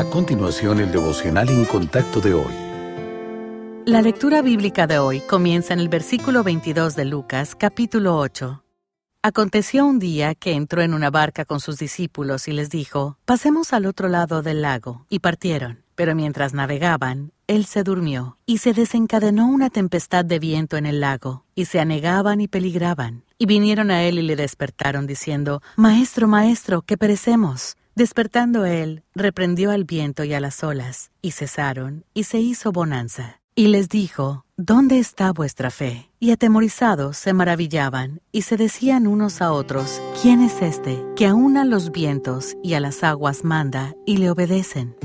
A continuación, el devocional en contacto de hoy. La lectura bíblica de hoy comienza en el versículo 22 de Lucas, capítulo 8. Aconteció un día que entró en una barca con sus discípulos y les dijo, Pasemos al otro lado del lago, y partieron. Pero mientras navegaban, él se durmió, y se desencadenó una tempestad de viento en el lago, y se anegaban y peligraban. Y vinieron a él y le despertaron, diciendo, Maestro, maestro, que perecemos. Despertando él, reprendió al viento y a las olas, y cesaron, y se hizo bonanza. Y les dijo, ¿Dónde está vuestra fe? Y atemorizados se maravillaban, y se decían unos a otros, ¿quién es este, que aún a los vientos y a las aguas manda, y le obedecen?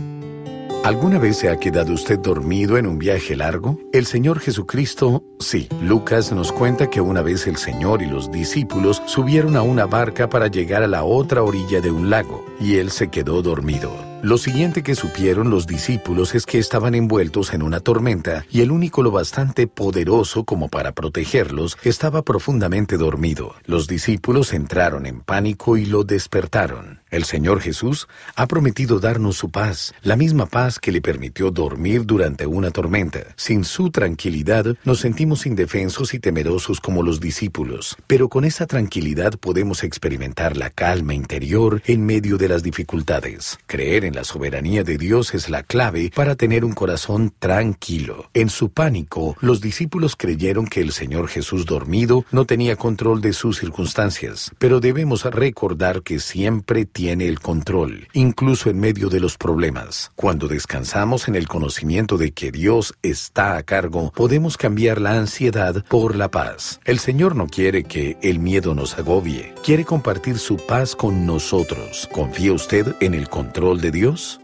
¿Alguna vez se ha quedado usted dormido en un viaje largo? El Señor Jesucristo, sí. Lucas nos cuenta que una vez el Señor y los discípulos subieron a una barca para llegar a la otra orilla de un lago, y Él se quedó dormido. Lo siguiente que supieron los discípulos es que estaban envueltos en una tormenta y el único lo bastante poderoso como para protegerlos estaba profundamente dormido. Los discípulos entraron en pánico y lo despertaron. El Señor Jesús ha prometido darnos su paz, la misma paz que le permitió dormir durante una tormenta. Sin su tranquilidad nos sentimos indefensos y temerosos como los discípulos, pero con esa tranquilidad podemos experimentar la calma interior en medio de las dificultades. Creer en la soberanía de Dios es la clave para tener un corazón tranquilo. En su pánico, los discípulos creyeron que el Señor Jesús dormido no tenía control de sus circunstancias, pero debemos recordar que siempre tiene el control, incluso en medio de los problemas. Cuando descansamos en el conocimiento de que Dios está a cargo, podemos cambiar la ansiedad por la paz. El Señor no quiere que el miedo nos agobie, quiere compartir su paz con nosotros. ¿Confía usted en el control de Dios?